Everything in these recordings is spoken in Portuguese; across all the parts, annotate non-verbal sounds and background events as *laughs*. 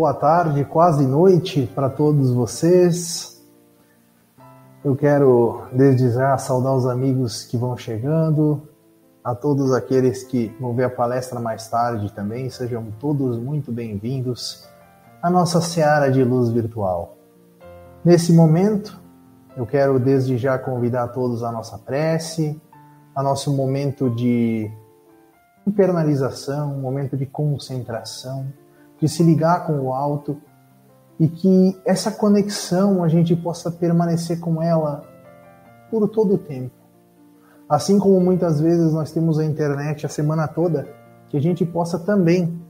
Boa tarde, quase noite para todos vocês. Eu quero desde já saudar os amigos que vão chegando, a todos aqueles que vão ver a palestra mais tarde também, sejam todos muito bem-vindos à nossa seara de luz virtual. Nesse momento, eu quero desde já convidar todos à nossa prece, a nosso momento de internalização, um momento de concentração de se ligar com o alto e que essa conexão a gente possa permanecer com ela por todo o tempo. Assim como muitas vezes nós temos a internet a semana toda, que a gente possa também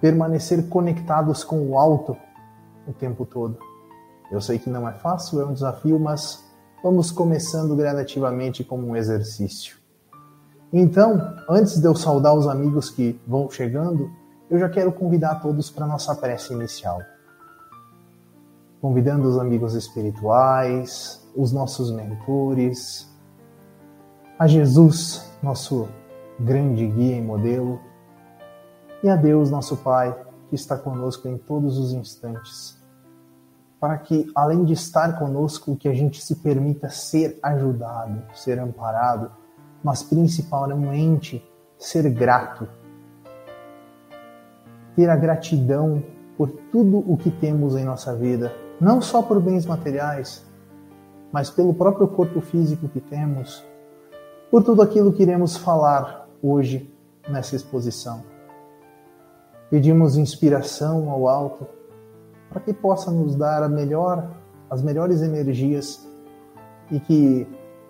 permanecer conectados com o alto o tempo todo. Eu sei que não é fácil, é um desafio, mas vamos começando gradativamente como um exercício. Então, antes de eu saudar os amigos que vão chegando, eu já quero convidar todos para nossa prece inicial. Convidando os amigos espirituais, os nossos mentores, a Jesus, nosso grande guia e modelo, e a Deus, nosso Pai, que está conosco em todos os instantes. Para que, além de estar conosco, que a gente se permita ser ajudado, ser amparado, mas principalmente ser grato ter a gratidão por tudo o que temos em nossa vida, não só por bens materiais, mas pelo próprio corpo físico que temos, por tudo aquilo que iremos falar hoje nessa exposição. Pedimos inspiração ao alto para que possa nos dar melhor, as melhores energias e que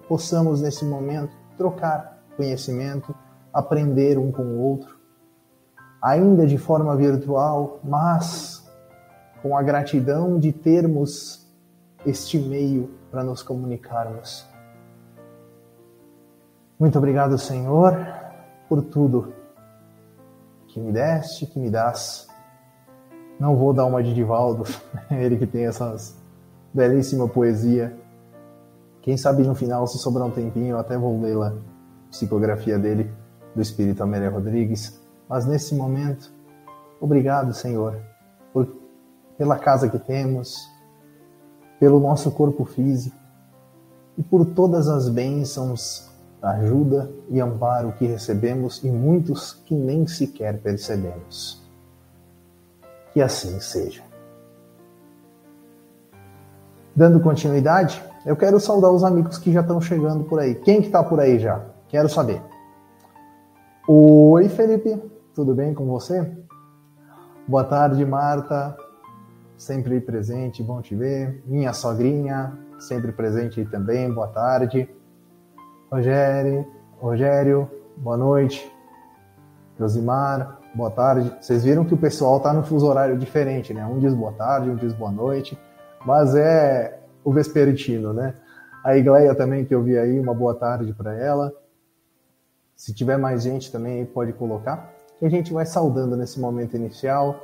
possamos nesse momento trocar conhecimento, aprender um com o outro ainda de forma virtual, mas com a gratidão de termos este meio para nos comunicarmos. Muito obrigado, Senhor, por tudo que me deste, que me das. Não vou dar uma de Divaldo, *laughs* ele que tem essas belíssima poesia. Quem sabe no final, se sobrar um tempinho, eu até vou lê-la, psicografia dele, do Espírito Amélia Rodrigues. Mas nesse momento, obrigado, Senhor, por, pela casa que temos, pelo nosso corpo físico e por todas as bênçãos, ajuda e amparo que recebemos e muitos que nem sequer percebemos. Que assim seja. Dando continuidade, eu quero saudar os amigos que já estão chegando por aí. Quem que está por aí já? Quero saber. Oi, Felipe. Tudo bem com você? Boa tarde, Marta. Sempre presente, bom te ver. Minha sogrinha, sempre presente também. Boa tarde. Rogério, Rogério, boa noite. Josimar, boa tarde. Vocês viram que o pessoal tá no fuso horário diferente, né? Um diz boa tarde, um diz boa noite, mas é o vespertino, né? A Igleia também que eu vi aí, uma boa tarde para ela. Se tiver mais gente também pode colocar que a gente vai saudando nesse momento inicial.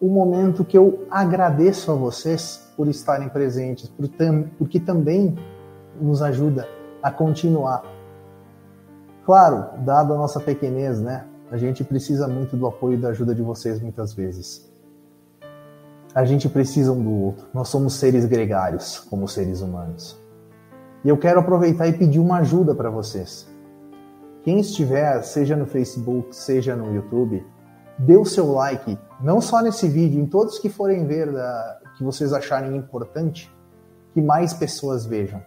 O momento que eu agradeço a vocês por estarem presentes, porque também nos ajuda a continuar. Claro, dado a nossa pequenez, né? A gente precisa muito do apoio e da ajuda de vocês muitas vezes. A gente precisa um do outro. Nós somos seres gregários, como seres humanos. E eu quero aproveitar e pedir uma ajuda para vocês. Quem estiver, seja no Facebook, seja no YouTube, dê o seu like, não só nesse vídeo, em todos que forem ver, da, que vocês acharem importante, que mais pessoas vejam.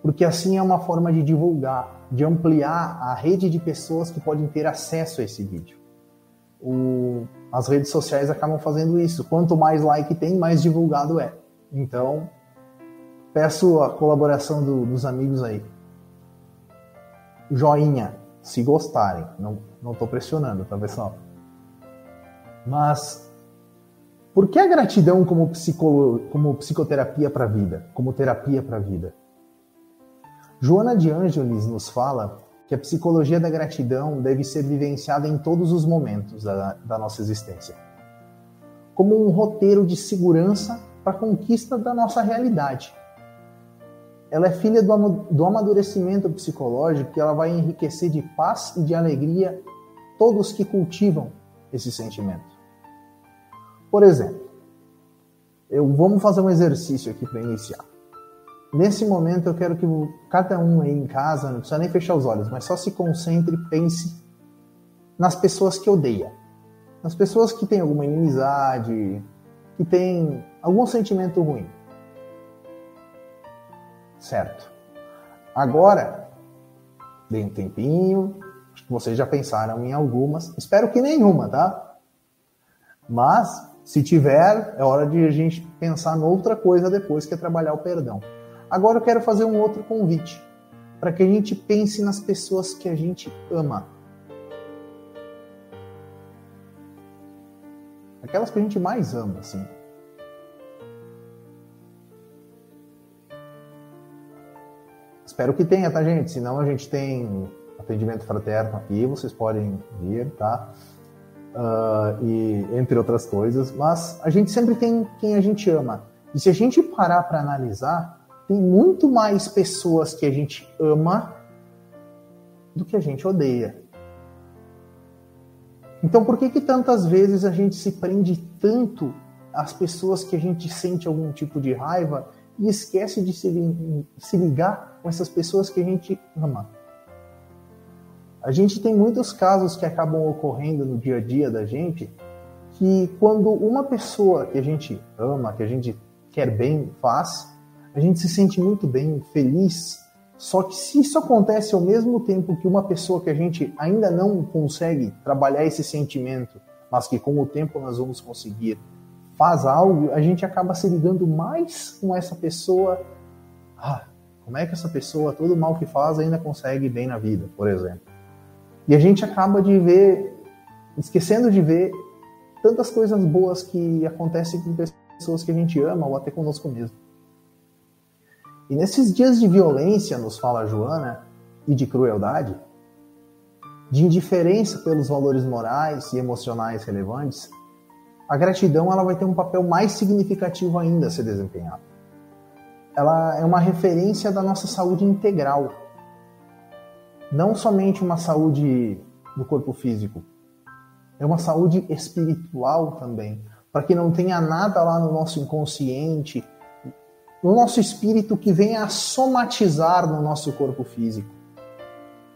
Porque assim é uma forma de divulgar, de ampliar a rede de pessoas que podem ter acesso a esse vídeo. O, as redes sociais acabam fazendo isso. Quanto mais like tem, mais divulgado é. Então, peço a colaboração do, dos amigos aí joinha, se gostarem. Não, não tô pressionando, tá pessoal? Mas por que a gratidão como, psicolo, como psicoterapia para a vida, como terapia para a vida? Joana de Ângeles nos fala que a psicologia da gratidão deve ser vivenciada em todos os momentos da, da nossa existência, como um roteiro de segurança para a conquista da nossa realidade ela é filha do, amadurecimento psicológico que ela vai enriquecer de paz e de alegria todos que cultivam esse sentimento. Por exemplo, eu vamos fazer um exercício aqui para iniciar. Nesse momento eu quero que cada um aí em casa, não precisa nem fechar os olhos, mas só se concentre e pense nas pessoas que odeia. Nas pessoas que têm alguma inimizade, que têm algum sentimento ruim certo? Agora, dê um tempinho, acho que vocês já pensaram em algumas, espero que nenhuma, tá? Mas, se tiver, é hora de a gente pensar em outra coisa depois, que é trabalhar o perdão. Agora eu quero fazer um outro convite, para que a gente pense nas pessoas que a gente ama. Aquelas que a gente mais ama, assim. Espero que tenha, tá, gente? Senão a gente tem atendimento fraterno aqui, vocês podem vir, tá? Uh, e entre outras coisas, mas a gente sempre tem quem a gente ama. E se a gente parar para analisar, tem muito mais pessoas que a gente ama do que a gente odeia. Então, por que que tantas vezes a gente se prende tanto às pessoas que a gente sente algum tipo de raiva e esquece de se, se ligar com essas pessoas que a gente ama. A gente tem muitos casos que acabam ocorrendo no dia a dia da gente que quando uma pessoa que a gente ama, que a gente quer bem, faz, a gente se sente muito bem, feliz. Só que se isso acontece ao mesmo tempo que uma pessoa que a gente ainda não consegue trabalhar esse sentimento, mas que com o tempo nós vamos conseguir faz algo, a gente acaba se ligando mais com essa pessoa. Ah, como é que essa pessoa, todo o mal que faz, ainda consegue bem na vida, por exemplo. E a gente acaba de ver, esquecendo de ver tantas coisas boas que acontecem com pessoas que a gente ama ou até conosco mesmo. E nesses dias de violência, nos fala Joana, e de crueldade, de indiferença pelos valores morais e emocionais relevantes, a gratidão ela vai ter um papel mais significativo ainda a ser desempenhado. Ela é uma referência da nossa saúde integral, não somente uma saúde do corpo físico, é uma saúde espiritual também, para que não tenha nada lá no nosso inconsciente, no nosso espírito que venha a somatizar no nosso corpo físico.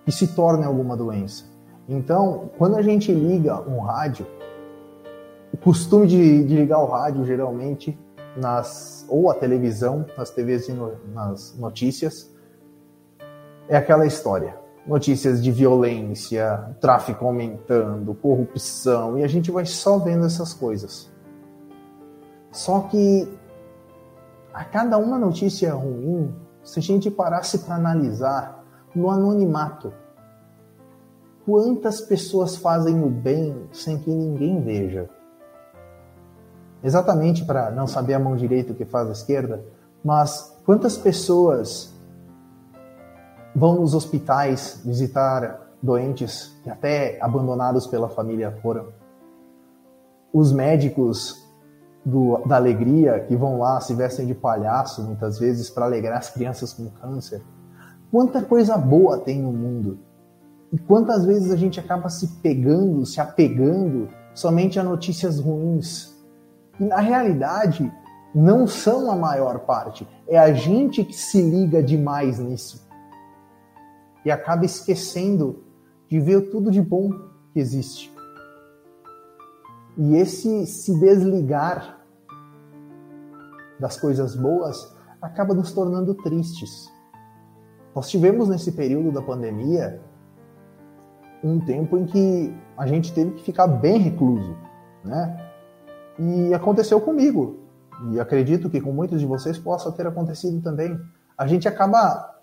E se torne alguma doença. Então, quando a gente liga um rádio, o costume de, de, ligar o rádio geralmente nas ou a televisão, nas TVs e no, nas notícias é aquela história. Notícias de violência, tráfico aumentando, corrupção, e a gente vai só vendo essas coisas. Só que a cada uma notícia ruim, se a gente parasse para analisar no anonimato, quantas pessoas fazem o bem sem que ninguém veja? Exatamente para não saber a mão direita o que faz a esquerda, mas quantas pessoas vão nos hospitais visitar doentes que até abandonados pela família foram? Os médicos do, da alegria que vão lá, se vestem de palhaço muitas vezes para alegrar as crianças com câncer. Quanta coisa boa tem no mundo. E quantas vezes a gente acaba se pegando, se apegando somente a notícias ruins, e na realidade, não são a maior parte. É a gente que se liga demais nisso e acaba esquecendo de ver tudo de bom que existe. E esse se desligar das coisas boas acaba nos tornando tristes. Nós tivemos nesse período da pandemia um tempo em que a gente teve que ficar bem recluso, né? E aconteceu comigo. E acredito que com muitos de vocês possa ter acontecido também. A gente acaba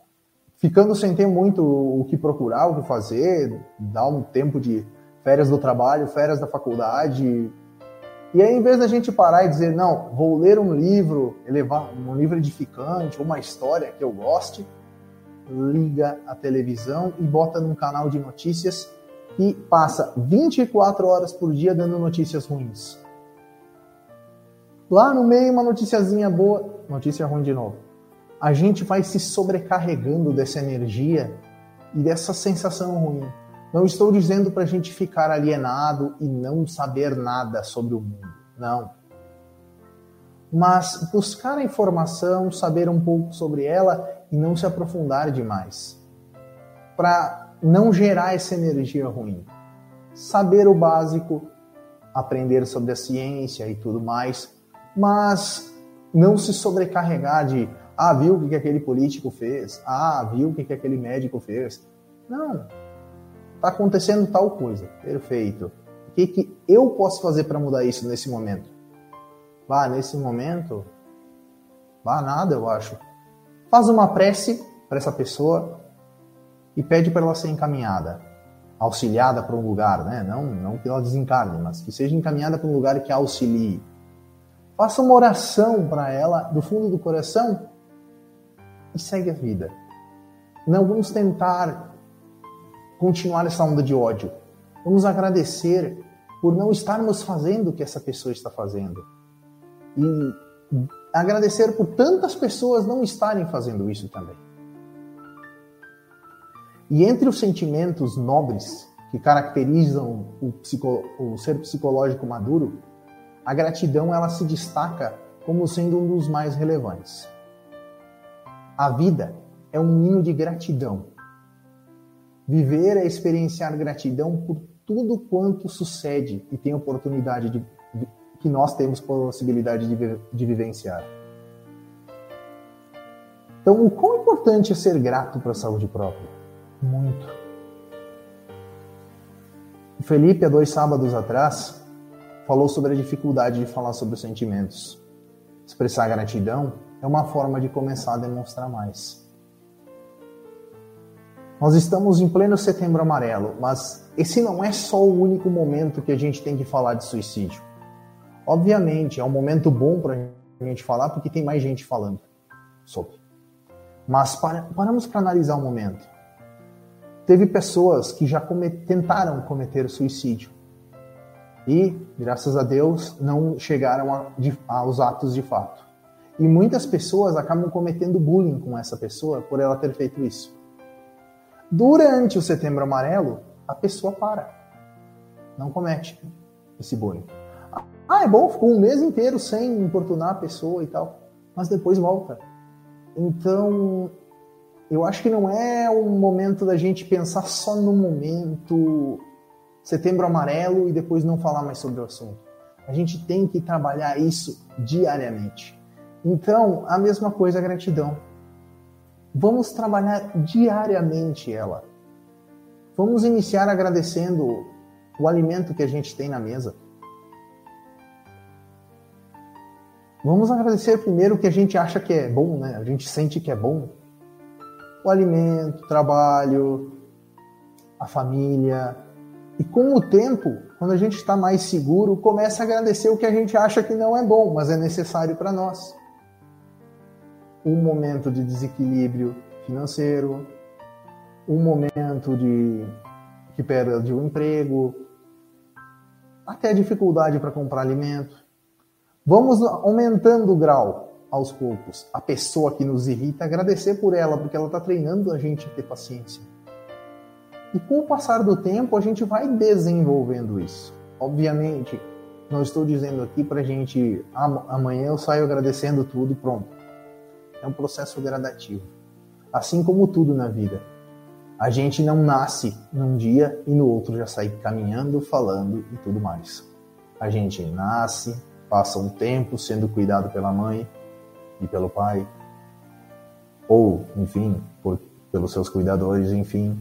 ficando sem ter muito o que procurar, o que fazer, dar um tempo de férias do trabalho, férias da faculdade. E aí, em vez da gente parar e dizer, não, vou ler um livro, elevar um livro edificante, uma história que eu goste, liga a televisão e bota num canal de notícias que passa 24 horas por dia dando notícias ruins. Lá no meio, uma noticiazinha boa, notícia ruim de novo. A gente vai se sobrecarregando dessa energia e dessa sensação ruim. Não estou dizendo para a gente ficar alienado e não saber nada sobre o mundo. Não. Mas buscar a informação, saber um pouco sobre ela e não se aprofundar demais. Para não gerar essa energia ruim. Saber o básico, aprender sobre a ciência e tudo mais, mas não se sobrecarregar de ah, viu o que aquele político fez? Ah, viu o que aquele médico fez? Não. Está acontecendo tal coisa. Perfeito. O que, que eu posso fazer para mudar isso nesse momento? Vá, nesse momento, vá nada, eu acho. Faz uma prece para essa pessoa e pede para ela ser encaminhada, auxiliada para um lugar, né? Não, não que ela desencarne, mas que seja encaminhada para um lugar que a auxilie. Faça uma oração para ela do fundo do coração e segue a vida. Não vamos tentar continuar essa onda de ódio. Vamos agradecer por não estarmos fazendo o que essa pessoa está fazendo. E agradecer por tantas pessoas não estarem fazendo isso também. E entre os sentimentos nobres que caracterizam o, psico, o ser psicológico maduro, a gratidão ela se destaca como sendo um dos mais relevantes. A vida é um ninho de gratidão. Viver é experienciar gratidão por tudo quanto sucede e tem oportunidade de, de que nós temos possibilidade de, de vivenciar. Então, o quão importante é ser grato para a saúde própria? Muito. O Felipe, há dois sábados atrás, falou sobre a dificuldade de falar sobre os sentimentos. Expressar gratidão é uma forma de começar a demonstrar mais. Nós estamos em pleno setembro amarelo, mas esse não é só o único momento que a gente tem que falar de suicídio. Obviamente, é um momento bom para a gente falar porque tem mais gente falando sobre. Mas para, paramos para analisar um momento. Teve pessoas que já tentaram cometer suicídio e, graças a Deus, não chegaram a, de, aos atos de fato. E muitas pessoas acabam cometendo bullying com essa pessoa por ela ter feito isso. Durante o Setembro Amarelo, a pessoa para. Não comete esse bullying. Ah, é bom, ficou um mês inteiro sem importunar a pessoa e tal. Mas depois volta. Então, eu acho que não é um momento da gente pensar só no momento setembro amarelo e depois não falar mais sobre o assunto. A gente tem que trabalhar isso diariamente. Então, a mesma coisa a gratidão. Vamos trabalhar diariamente ela. Vamos iniciar agradecendo o alimento que a gente tem na mesa. Vamos agradecer primeiro o que a gente acha que é bom, né? A gente sente que é bom. O alimento, o trabalho, a família. E com o tempo, quando a gente está mais seguro, começa a agradecer o que a gente acha que não é bom, mas é necessário para nós um momento de desequilíbrio financeiro, um momento de que perda de um emprego, até dificuldade para comprar alimento. Vamos aumentando o grau aos poucos. A pessoa que nos irrita, agradecer por ela, porque ela está treinando a gente a ter paciência. E com o passar do tempo, a gente vai desenvolvendo isso. Obviamente, Não estou dizendo aqui para a gente, ah, amanhã eu saio agradecendo tudo e pronto. É um processo gradativo. Assim como tudo na vida. A gente não nasce num dia e no outro já sai caminhando, falando e tudo mais. A gente nasce, passa um tempo sendo cuidado pela mãe e pelo pai, ou, enfim, por, pelos seus cuidadores, enfim.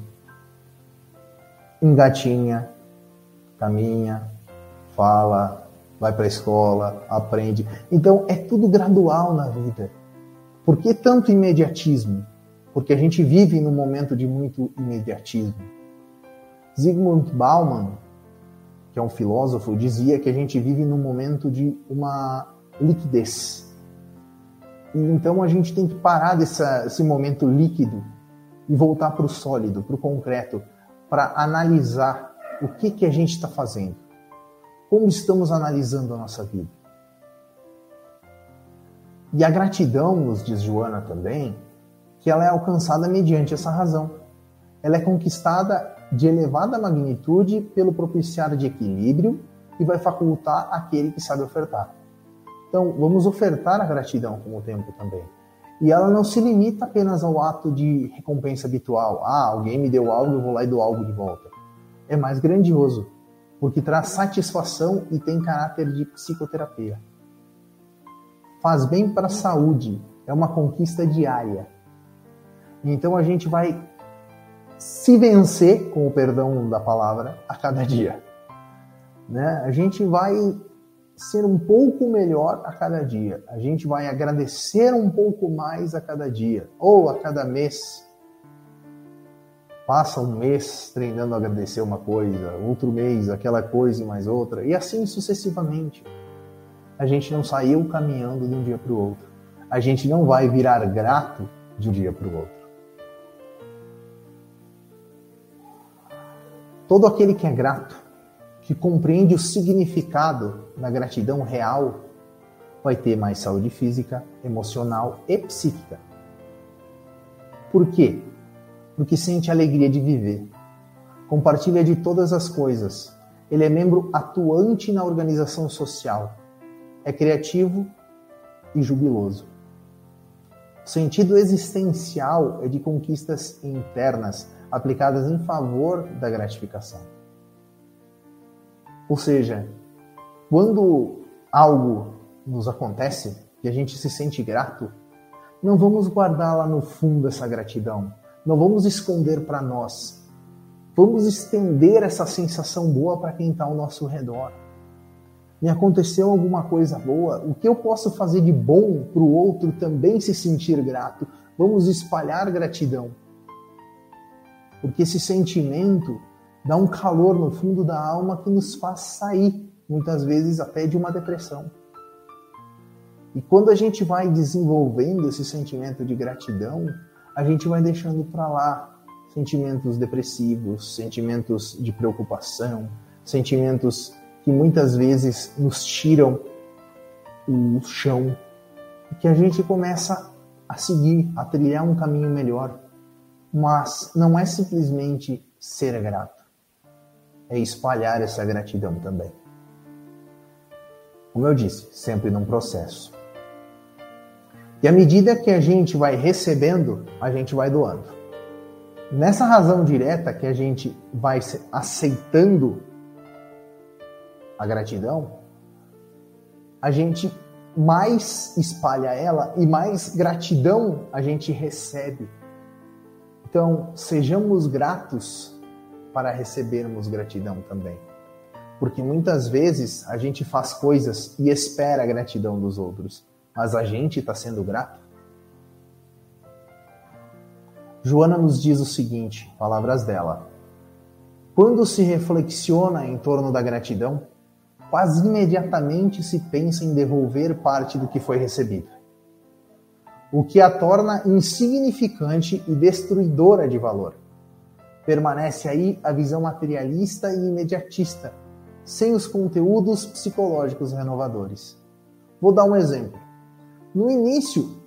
Engatinha, caminha, fala, vai para a escola, aprende. Então é tudo gradual na vida. Por que tanto imediatismo? Porque a gente vive num momento de muito imediatismo. Zygmunt Bauman, que é um filósofo, dizia que a gente vive num momento de uma liquidez. E então a gente tem que parar desse momento líquido e voltar para o sólido, para o concreto, para analisar o que, que a gente está fazendo. Como estamos analisando a nossa vida? E a gratidão, nos diz Joana também, que ela é alcançada mediante essa razão. Ela é conquistada de elevada magnitude pelo propiciar de equilíbrio e vai facultar aquele que sabe ofertar. Então, vamos ofertar a gratidão com o tempo também. E ela não se limita apenas ao ato de recompensa habitual. Ah, alguém me deu algo, eu vou lá e dou algo de volta. É mais grandioso, porque traz satisfação e tem caráter de psicoterapia. Faz bem para a saúde, é uma conquista diária. Então a gente vai se vencer, com o perdão da palavra, a cada dia. Né? A gente vai ser um pouco melhor a cada dia. A gente vai agradecer um pouco mais a cada dia ou a cada mês. Passa um mês treinando a agradecer uma coisa, outro mês aquela coisa e mais outra, e assim sucessivamente. A gente não saiu caminhando de um dia para o outro. A gente não vai virar grato de um dia para o outro. Todo aquele que é grato que compreende o significado da gratidão real, vai ter mais saúde física, emocional e psíquica. Por quê? Porque sente a alegria de viver. Compartilha de todas as coisas. Ele é membro atuante na organização social. É criativo e jubiloso. O sentido existencial é de conquistas internas aplicadas em favor da gratificação. Ou seja, quando algo nos acontece e a gente se sente grato, não vamos guardar lá no fundo essa gratidão, não vamos esconder para nós. Vamos estender essa sensação boa para quem está ao nosso redor. Me aconteceu alguma coisa boa, o que eu posso fazer de bom para o outro também se sentir grato? Vamos espalhar gratidão. Porque esse sentimento dá um calor no fundo da alma que nos faz sair, muitas vezes até de uma depressão. E quando a gente vai desenvolvendo esse sentimento de gratidão, a gente vai deixando para lá sentimentos depressivos, sentimentos de preocupação, sentimentos que muitas vezes nos tiram o chão e que a gente começa a seguir, a trilhar um caminho melhor. Mas não é simplesmente ser grato é espalhar essa gratidão também. Como eu disse, sempre num processo. E à medida que a gente vai recebendo, a gente vai doando. Nessa razão direta que a gente vai aceitando a gratidão, a gente mais espalha ela e mais gratidão a gente recebe. Então, sejamos gratos para recebermos gratidão também. Porque muitas vezes a gente faz coisas e espera a gratidão dos outros, mas a gente está sendo grato. Joana nos diz o seguinte, palavras dela: Quando se reflexiona em torno da gratidão, quase imediatamente se pensa em devolver parte do que foi recebido, o que a torna insignificante e destruidora de valor. Permanece aí a visão materialista e imediatista, sem os conteúdos psicológicos renovadores. Vou dar um exemplo. No início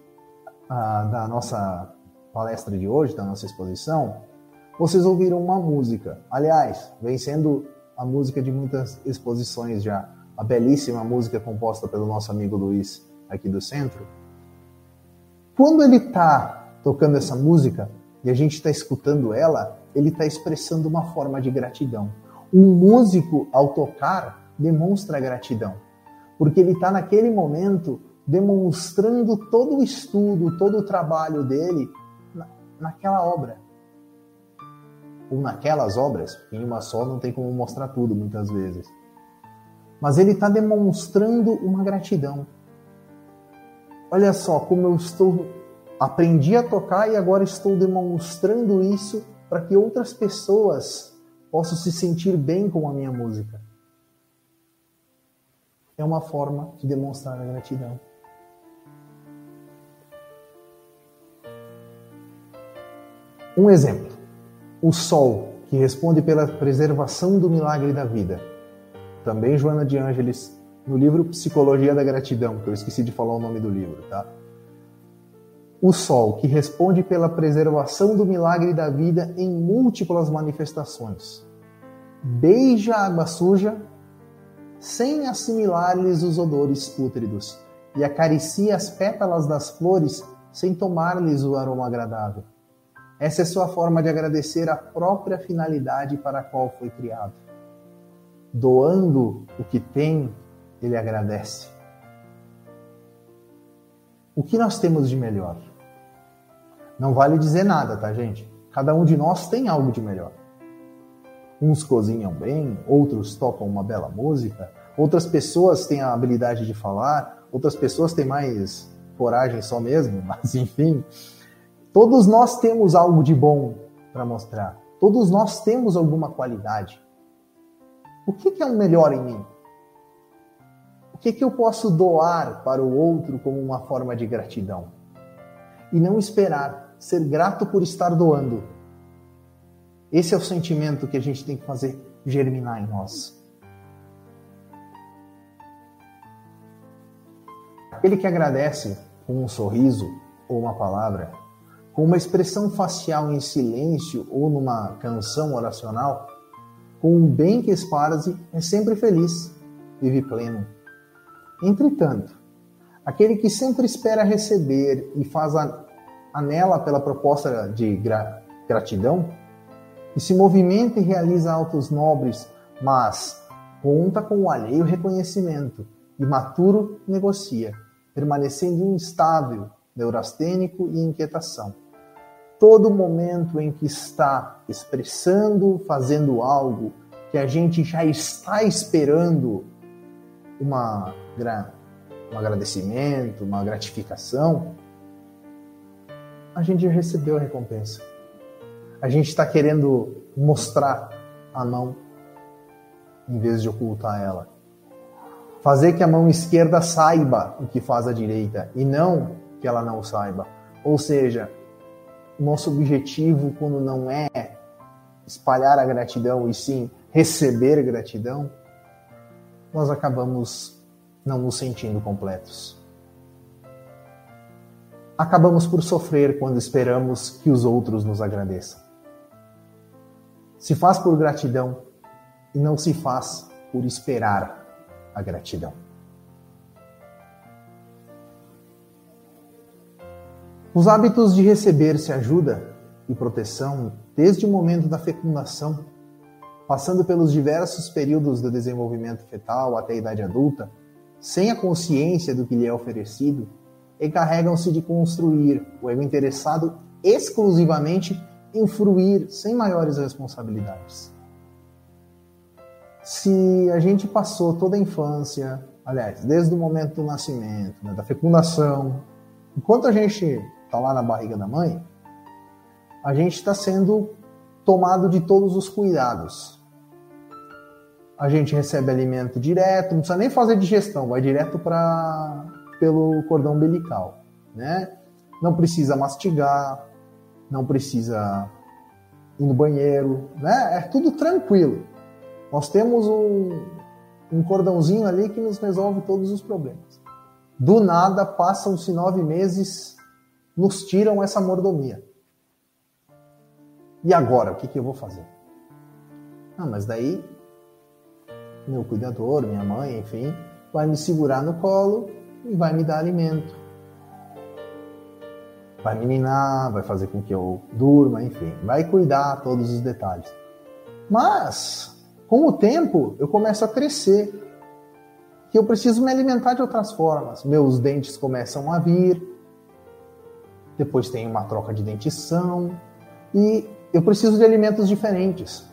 ah, da nossa palestra de hoje, da nossa exposição, vocês ouviram uma música. Aliás, vem sendo a música de muitas exposições já a belíssima música composta pelo nosso amigo Luiz aqui do centro. Quando ele está tocando essa música e a gente está escutando ela, ele está expressando uma forma de gratidão. Um músico, ao tocar, demonstra gratidão, porque ele está naquele momento demonstrando todo o estudo, todo o trabalho dele na, naquela obra. Ou naquelas obras, em uma só não tem como mostrar tudo muitas vezes. Mas ele está demonstrando uma gratidão. Olha só como eu estou aprendi a tocar e agora estou demonstrando isso para que outras pessoas possam se sentir bem com a minha música. É uma forma de demonstrar a gratidão. Um exemplo: o sol, que responde pela preservação do milagre da vida. Também Joana de Ângeles, no livro Psicologia da Gratidão, que eu esqueci de falar o nome do livro, tá? O sol, que responde pela preservação do milagre da vida em múltiplas manifestações. Beija a água suja sem assimilar-lhes os odores pútridos e acaricia as pétalas das flores sem tomar-lhes o aroma agradável. Essa é sua forma de agradecer a própria finalidade para a qual foi criado. Doando o que tem, ele agradece. O que nós temos de melhor? Não vale dizer nada, tá, gente? Cada um de nós tem algo de melhor. Uns cozinham bem, outros tocam uma bela música, outras pessoas têm a habilidade de falar, outras pessoas têm mais coragem só mesmo, *laughs* mas enfim. Todos nós temos algo de bom para mostrar. Todos nós temos alguma qualidade. O que, que é o melhor em mim? O que, que eu posso doar para o outro como uma forma de gratidão? E não esperar ser grato por estar doando. Esse é o sentimento que a gente tem que fazer germinar em nós. Aquele que agradece com um sorriso ou uma palavra, com uma expressão facial em silêncio ou numa canção oracional, com um bem que esparze, é sempre feliz, vive pleno. Entretanto, aquele que sempre espera receber e faz a anela pela proposta de gra gratidão, e se movimenta e realiza autos nobres, mas conta com o alheio reconhecimento, imaturo negocia, permanecendo instável, neurastênico e inquietação. Todo momento em que está expressando, fazendo algo que a gente já está esperando uma, um agradecimento, uma gratificação, a gente já recebeu a recompensa. A gente está querendo mostrar a mão em vez de ocultar ela. Fazer que a mão esquerda saiba o que faz a direita e não que ela não saiba. Ou seja, nosso objetivo, quando não é espalhar a gratidão e sim receber gratidão, nós acabamos não nos sentindo completos acabamos por sofrer quando esperamos que os outros nos agradeçam. Se faz por gratidão e não se faz por esperar a gratidão. Os hábitos de receber-se ajuda e proteção desde o momento da fecundação, passando pelos diversos períodos do desenvolvimento fetal até a idade adulta, sem a consciência do que lhe é oferecido, encarregam-se de construir o ego interessado exclusivamente em fruir sem maiores responsabilidades. Se a gente passou toda a infância, aliás, desde o momento do nascimento, né, da fecundação, enquanto a gente está lá na barriga da mãe, a gente está sendo tomado de todos os cuidados. A gente recebe alimento direto, não precisa nem fazer digestão, vai direto para pelo cordão umbilical, né? Não precisa mastigar, não precisa ir no banheiro, né? É tudo tranquilo. Nós temos um, um cordãozinho ali que nos resolve todos os problemas. Do nada, passam-se nove meses, nos tiram essa mordomia. E agora, o que, que eu vou fazer? Ah, mas daí meu cuidador, minha mãe, enfim, vai me segurar no colo e vai me dar alimento. Vai me ninar, vai fazer com que eu durma, enfim, vai cuidar todos os detalhes. Mas, com o tempo, eu começo a crescer. Que eu preciso me alimentar de outras formas. Meus dentes começam a vir. Depois tem uma troca de dentição. E eu preciso de alimentos diferentes.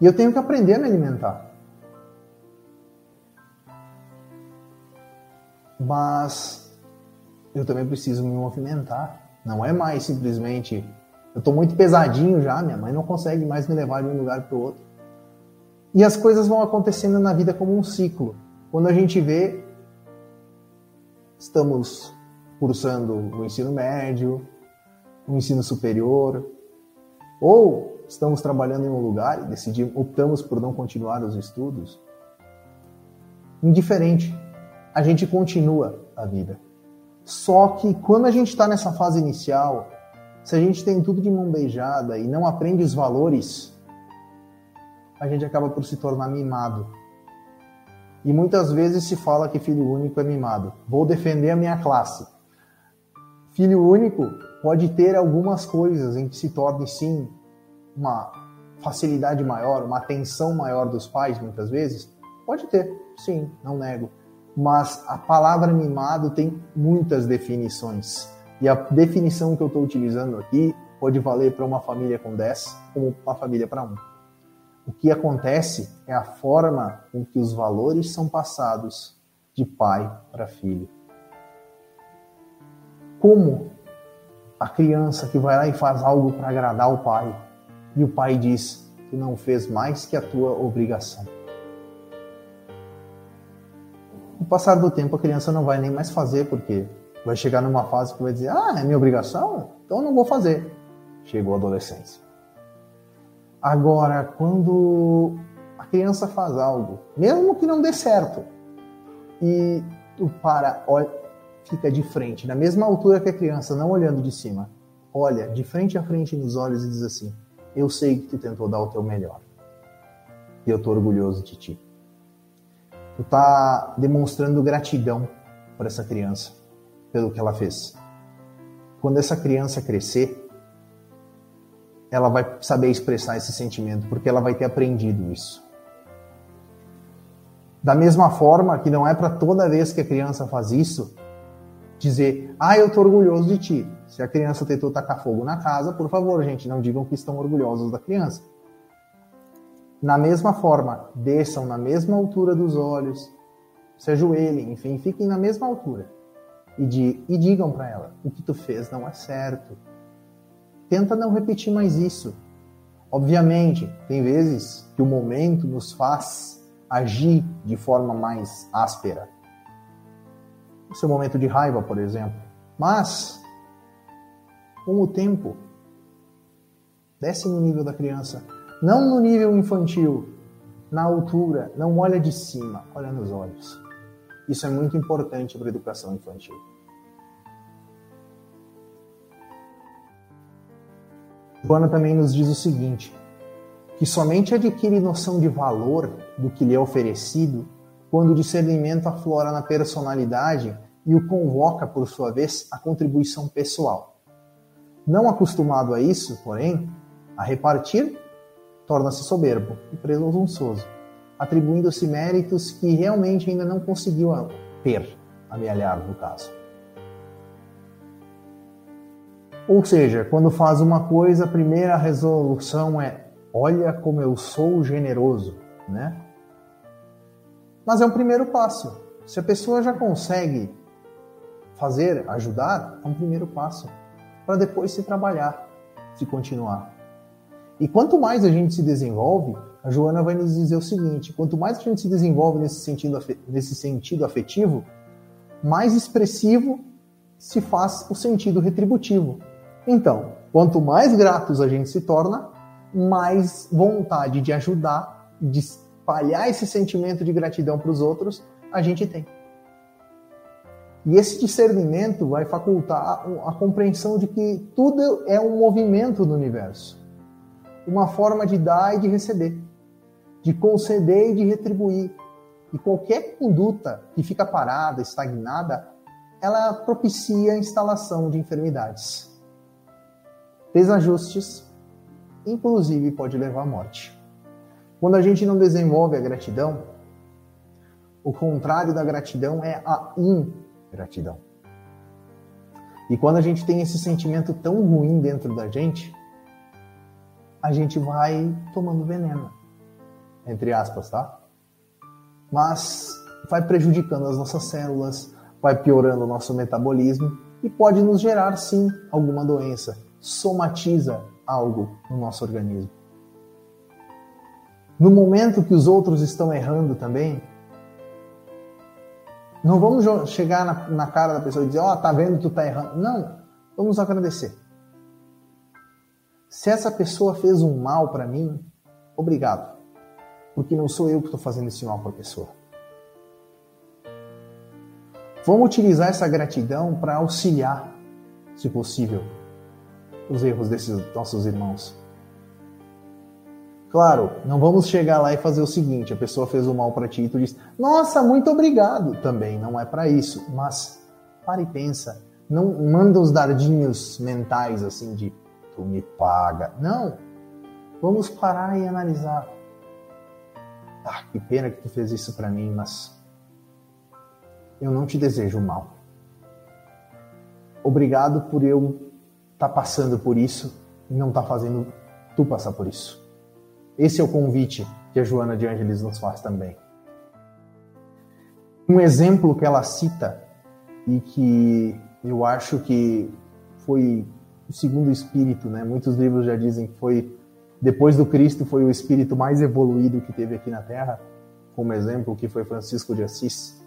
E eu tenho que aprender a me alimentar. Mas eu também preciso me movimentar. Não é mais simplesmente eu estou muito pesadinho já, minha mãe não consegue mais me levar de um lugar para o outro. E as coisas vão acontecendo na vida como um ciclo. Quando a gente vê, estamos cursando o ensino médio, o ensino superior, ou estamos trabalhando em um lugar e decidimos, optamos por não continuar os estudos. Indiferente, a gente continua a vida. Só que quando a gente está nessa fase inicial, se a gente tem tudo de mão beijada e não aprende os valores, a gente acaba por se tornar mimado. E muitas vezes se fala que filho único é mimado. Vou defender a minha classe. Filho único pode ter algumas coisas em que se torne sim uma facilidade maior, uma atenção maior dos pais, muitas vezes. Pode ter, sim, não nego. Mas a palavra mimado tem muitas definições. E a definição que eu estou utilizando aqui pode valer para uma família com 10 como uma família para um. O que acontece é a forma com que os valores são passados de pai para filho. Como a criança que vai lá e faz algo para agradar o pai e o pai diz: Tu não fez mais que a tua obrigação. Com o passar do tempo, a criança não vai nem mais fazer porque vai chegar numa fase que vai dizer: ah, é minha obrigação, então eu não vou fazer. Chegou a adolescência. Agora, quando a criança faz algo, mesmo que não dê certo, e tu para, olha, fica de frente, na mesma altura que a criança, não olhando de cima, olha de frente a frente nos olhos e diz assim: Eu sei que tu tentou dar o teu melhor. E eu tô orgulhoso de ti. Tu tá demonstrando gratidão por essa criança pelo que ela fez. Quando essa criança crescer, ela vai saber expressar esse sentimento, porque ela vai ter aprendido isso. Da mesma forma que não é para toda vez que a criança faz isso, dizer, ah, eu tô orgulhoso de ti. Se a criança tentou tacar fogo na casa, por favor, gente, não digam que estão orgulhosos da criança. Na mesma forma, desçam na mesma altura dos olhos, se ajoelhem, enfim, fiquem na mesma altura e, de, e digam para ela: o que tu fez não é certo. Tenta não repetir mais isso. Obviamente, tem vezes que o momento nos faz agir de forma mais áspera. O seu momento de raiva, por exemplo. Mas, com o tempo, desce no nível da criança. Não no nível infantil, na altura. Não olha de cima, olha nos olhos. Isso é muito importante para a educação infantil. Joana também nos diz o seguinte: que somente adquire noção de valor do que lhe é oferecido quando o discernimento aflora na personalidade e o convoca, por sua vez, à contribuição pessoal. Não acostumado a isso, porém, a repartir, torna-se soberbo e presunçoso atribuindo-se méritos que realmente ainda não conseguiu ter, amealhar no caso. Ou seja, quando faz uma coisa, a primeira resolução é: olha como eu sou generoso, né? Mas é um primeiro passo. Se a pessoa já consegue fazer, ajudar, é um primeiro passo para depois se trabalhar, se continuar. E quanto mais a gente se desenvolve, a Joana vai nos dizer o seguinte: quanto mais a gente se desenvolve nesse sentido, nesse sentido afetivo, mais expressivo se faz o sentido retributivo. Então, quanto mais gratos a gente se torna, mais vontade de ajudar, de espalhar esse sentimento de gratidão para os outros, a gente tem. E esse discernimento vai facultar a compreensão de que tudo é um movimento no universo, uma forma de dar e de receber de conceder e de retribuir. E qualquer conduta que fica parada, estagnada, ela propicia a instalação de enfermidades. Desajustes, inclusive, pode levar à morte. Quando a gente não desenvolve a gratidão, o contrário da gratidão é a ingratidão. E quando a gente tem esse sentimento tão ruim dentro da gente, a gente vai tomando veneno, entre aspas, tá? Mas vai prejudicando as nossas células, vai piorando o nosso metabolismo e pode nos gerar sim alguma doença, somatiza algo no nosso organismo. No momento que os outros estão errando também, não vamos chegar na, na cara da pessoa e dizer, ó, oh, tá vendo, tu tá errando. Não, vamos agradecer. Se essa pessoa fez um mal para mim, obrigado. Porque não sou eu que estou fazendo esse mal para a pessoa. Vamos utilizar essa gratidão para auxiliar, se possível, os erros desses nossos irmãos. Claro, não vamos chegar lá e fazer o seguinte: a pessoa fez o mal para ti e tu diz, nossa, muito obrigado. Também não é para isso. Mas para e pensa. Não manda os dardinhos mentais assim de tu me paga. Não. Vamos parar e analisar. Ah, que pena que tu fez isso para mim, mas eu não te desejo mal. Obrigado por eu estar tá passando por isso e não estar tá fazendo tu passar por isso. Esse é o convite que a Joana de Ângeles nos faz também. Um exemplo que ela cita e que eu acho que foi o segundo espírito, né? Muitos livros já dizem que foi depois do Cristo foi o espírito mais evoluído que teve aqui na Terra, como exemplo que foi Francisco de Assis.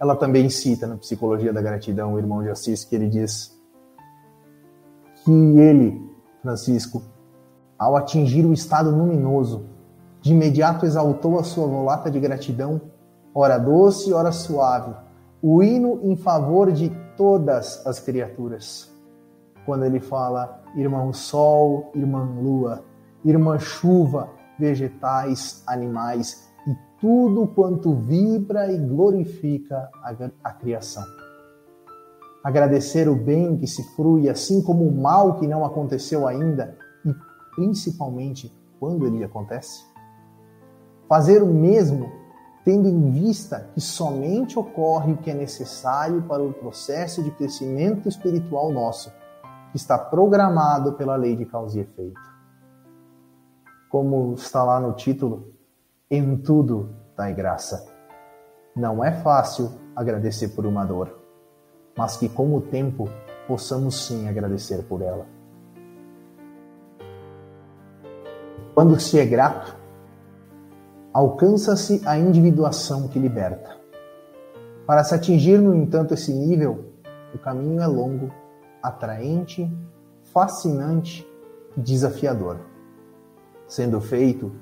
Ela também cita na Psicologia da Gratidão o irmão de Assis que ele diz que ele, Francisco, ao atingir o estado luminoso, de imediato exaltou a sua volata de gratidão, ora doce, ora suave, o hino em favor de todas as criaturas quando ele fala irmão sol, irmã lua, irmã chuva, vegetais, animais e tudo quanto vibra e glorifica a, a criação. Agradecer o bem que se frui, assim como o mal que não aconteceu ainda e principalmente quando ele acontece. Fazer o mesmo tendo em vista que somente ocorre o que é necessário para o processo de crescimento espiritual nosso está programado pela lei de causa e efeito. Como está lá no título, em tudo dai graça. Não é fácil agradecer por uma dor, mas que com o tempo possamos sim agradecer por ela. Quando se é grato, alcança-se a individuação que liberta. Para se atingir, no entanto, esse nível, o caminho é longo atraente, fascinante desafiador, sendo feito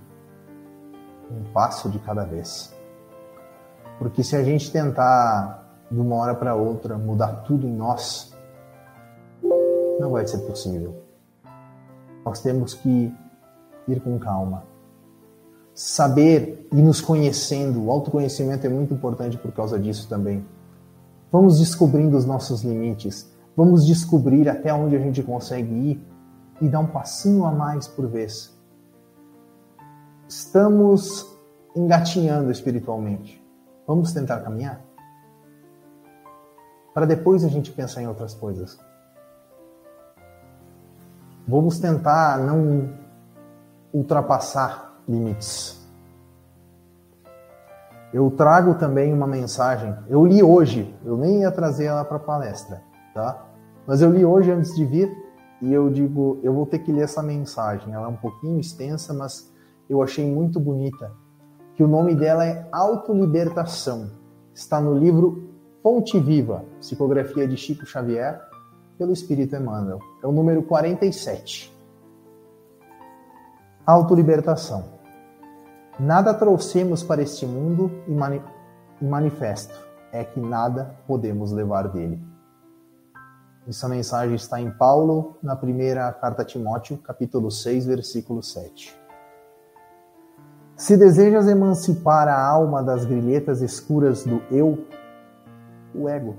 um passo de cada vez. Porque se a gente tentar de uma hora para outra mudar tudo em nós, não vai ser possível. Nós temos que ir com calma. Saber e nos conhecendo, o autoconhecimento é muito importante por causa disso também. Vamos descobrindo os nossos limites, Vamos descobrir até onde a gente consegue ir e dar um passinho a mais por vez. Estamos engatinhando espiritualmente. Vamos tentar caminhar? Para depois a gente pensar em outras coisas. Vamos tentar não ultrapassar limites. Eu trago também uma mensagem. Eu li hoje, eu nem ia trazer ela para a palestra tá? Mas eu li hoje antes de vir e eu digo, eu vou ter que ler essa mensagem. Ela é um pouquinho extensa, mas eu achei muito bonita. Que o nome dela é Autolibertação. Está no livro Fonte Viva, psicografia de Chico Xavier, pelo Espírito Emmanuel. É o número 47. Autolibertação. Nada trouxemos para este mundo e, mani e manifesto é que nada podemos levar dele. Essa mensagem está em Paulo, na primeira carta a Timóteo, capítulo 6, versículo 7. Se desejas emancipar a alma das grilhetas escuras do eu, o ego,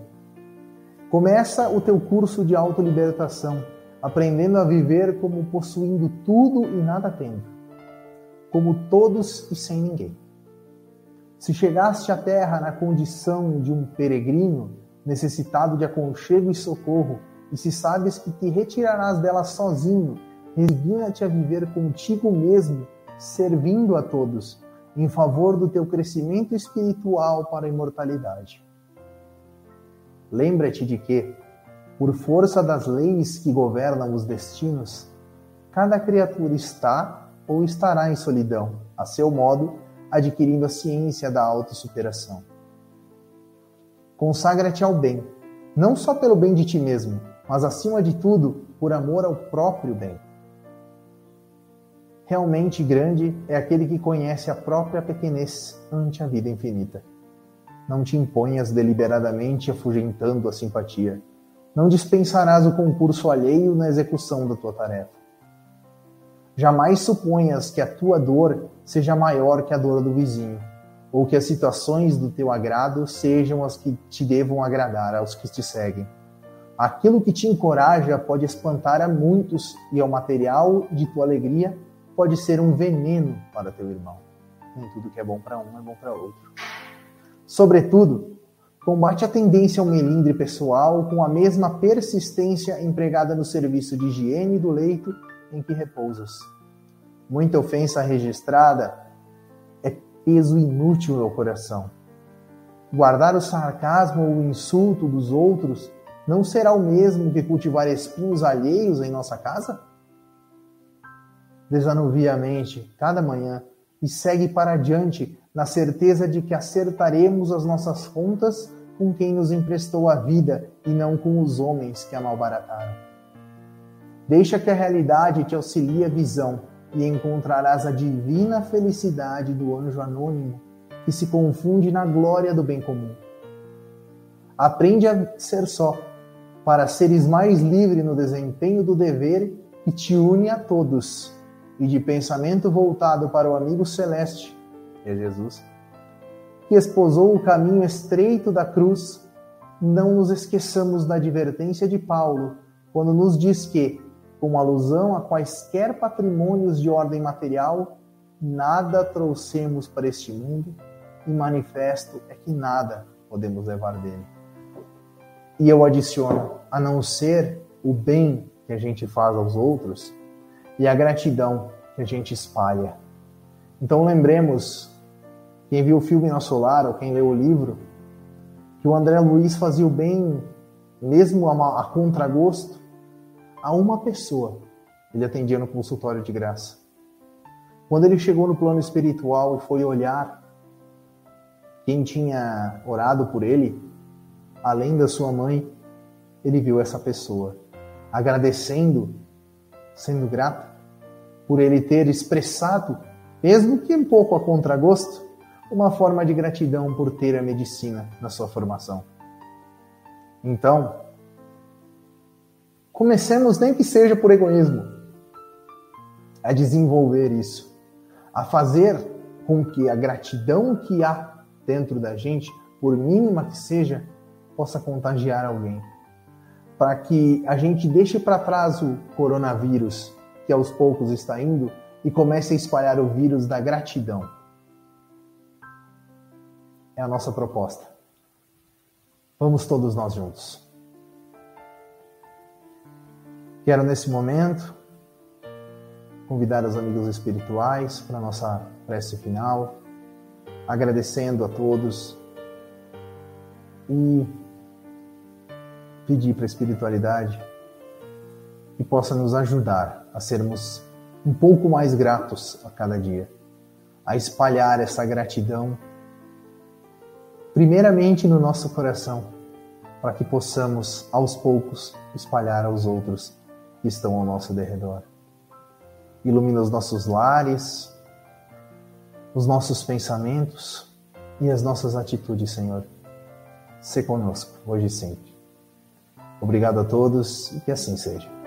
começa o teu curso de autolibertação, aprendendo a viver como possuindo tudo e nada tendo, como todos e sem ninguém. Se chegaste à terra na condição de um peregrino, necessitado de aconchego e socorro, e se sabes que te retirarás dela sozinho, resigna-te a viver contigo mesmo servindo a todos, em favor do teu crescimento espiritual para a imortalidade. Lembra-te de que, por força das leis que governam os destinos, cada criatura está ou estará em solidão, a seu modo, adquirindo a ciência da autossuperação. Consagra-te ao bem, não só pelo bem de ti mesmo, mas acima de tudo, por amor ao próprio bem. Realmente grande é aquele que conhece a própria pequenez ante a vida infinita. Não te imponhas deliberadamente afugentando a simpatia. Não dispensarás o concurso alheio na execução da tua tarefa. Jamais suponhas que a tua dor seja maior que a dor do vizinho, ou que as situações do teu agrado sejam as que te devam agradar aos que te seguem. Aquilo que te encoraja pode espantar a muitos e ao material de tua alegria pode ser um veneno para teu irmão. Nem tudo que é bom para um é bom para outro. Sobretudo, combate a tendência ao melindre pessoal com a mesma persistência empregada no serviço de higiene do leito em que repousas. Muita ofensa registrada peso inútil no coração. Guardar o sarcasmo ou o insulto dos outros não será o mesmo que cultivar espinhos alheios em nossa casa? desanuvia a mente cada manhã e segue para adiante na certeza de que acertaremos as nossas contas com quem nos emprestou a vida e não com os homens que a malbarataram. Deixa que a realidade te auxilie a visão e encontrarás a divina felicidade do anjo anônimo que se confunde na glória do bem comum. Aprende a ser só, para seres mais livre no desempenho do dever que te une a todos e de pensamento voltado para o amigo celeste, é Jesus, que esposou o caminho estreito da cruz, não nos esqueçamos da advertência de Paulo quando nos diz que, com alusão a quaisquer patrimônios de ordem material, nada trouxemos para este mundo e manifesto é que nada podemos levar dele. E eu adiciono, a não ser o bem que a gente faz aos outros, e a gratidão que a gente espalha. Então lembremos, quem viu o filme Nosso Lar ou quem leu o livro, que o André Luiz fazia o bem, mesmo a, a contragosto, a uma pessoa. Ele atendia no consultório de graça. Quando ele chegou no plano espiritual e foi olhar quem tinha orado por ele, além da sua mãe, ele viu essa pessoa agradecendo sendo grato por ele ter expressado, mesmo que um pouco a contragosto, uma forma de gratidão por ter a medicina na sua formação. Então, comecemos, nem que seja por egoísmo, a desenvolver isso, a fazer com que a gratidão que há dentro da gente, por mínima que seja, possa contagiar alguém para que a gente deixe para trás o coronavírus, que aos poucos está indo, e comece a espalhar o vírus da gratidão. É a nossa proposta. Vamos todos nós juntos. Quero nesse momento convidar os amigos espirituais para a nossa prece final, agradecendo a todos e pedir para a espiritualidade que possa nos ajudar a sermos um pouco mais gratos a cada dia, a espalhar essa gratidão, primeiramente no nosso coração, para que possamos aos poucos espalhar aos outros que estão ao nosso derredor. Ilumina os nossos lares, os nossos pensamentos e as nossas atitudes, Senhor. Se conosco, hoje e sempre. Obrigado a todos e que assim seja.